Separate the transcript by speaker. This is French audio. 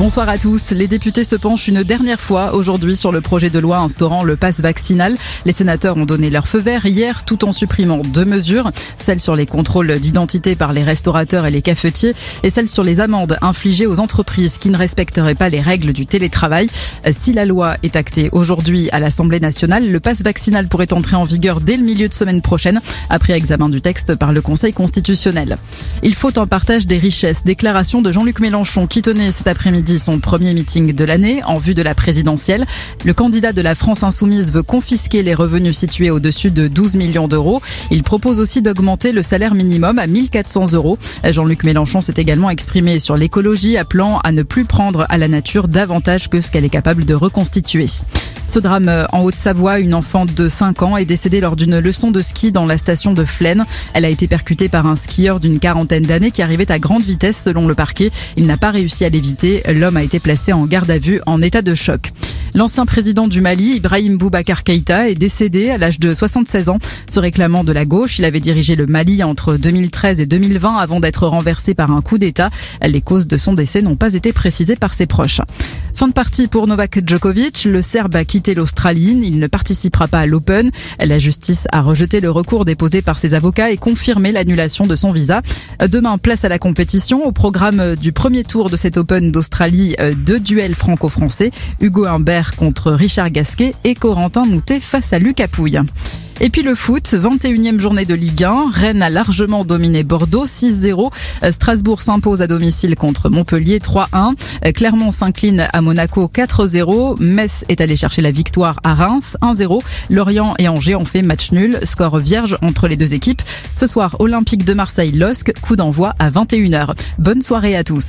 Speaker 1: Bonsoir à tous. Les députés se penchent une dernière fois aujourd'hui sur le projet de loi instaurant le pass vaccinal. Les sénateurs ont donné leur feu vert hier tout en supprimant deux mesures, celle sur les contrôles d'identité par les restaurateurs et les cafetiers et celle sur les amendes infligées aux entreprises qui ne respecteraient pas les règles du télétravail. Si la loi est actée aujourd'hui à l'Assemblée nationale, le pass vaccinal pourrait entrer en vigueur dès le milieu de semaine prochaine après examen du texte par le Conseil constitutionnel. Il faut un partage des richesses. Déclaration de Jean-Luc Mélenchon qui tenait cet après-midi son premier meeting de l'année en vue de la présidentielle. Le candidat de la France insoumise veut confisquer les revenus situés au-dessus de 12 millions d'euros. Il propose aussi d'augmenter le salaire minimum à 1400 euros. Jean-Luc Mélenchon s'est également exprimé sur l'écologie, appelant à ne plus prendre à la nature davantage que ce qu'elle est capable de reconstituer. Ce drame en Haute-Savoie, une enfant de 5 ans est décédée lors d'une leçon de ski dans la station de Flaine. Elle a été percutée par un skieur d'une quarantaine d'années qui arrivait à grande vitesse selon le parquet. Il n'a pas réussi à l'éviter. L'homme a été placé en garde à vue en état de choc. L'ancien président du Mali, Ibrahim Boubacar Keïta, est décédé à l'âge de 76 ans. Se réclamant de la gauche, il avait dirigé le Mali entre 2013 et 2020 avant d'être renversé par un coup d'État. Les causes de son décès n'ont pas été précisées par ses proches. Fin de partie pour Novak Djokovic. Le Serbe a quitté l'Australie. Il ne participera pas à l'Open. La justice a rejeté le recours déposé par ses avocats et confirmé l'annulation de son visa. Demain, place à la compétition. Au programme du premier tour de cet Open d'Australie, deux duels franco-français. Hugo Humbert contre Richard Gasquet et Corentin Moutet face à Lucas Pouille. Et puis le foot, 21e journée de Ligue 1. Rennes a largement dominé Bordeaux 6-0. Strasbourg s'impose à domicile contre Montpellier 3-1. Clermont s'incline à Monaco 4-0. Metz est allé chercher la victoire à Reims 1-0. Lorient et Angers ont fait match nul. Score vierge entre les deux équipes. Ce soir, Olympique de Marseille-LOSC. Coup d'envoi à 21h. Bonne soirée à tous.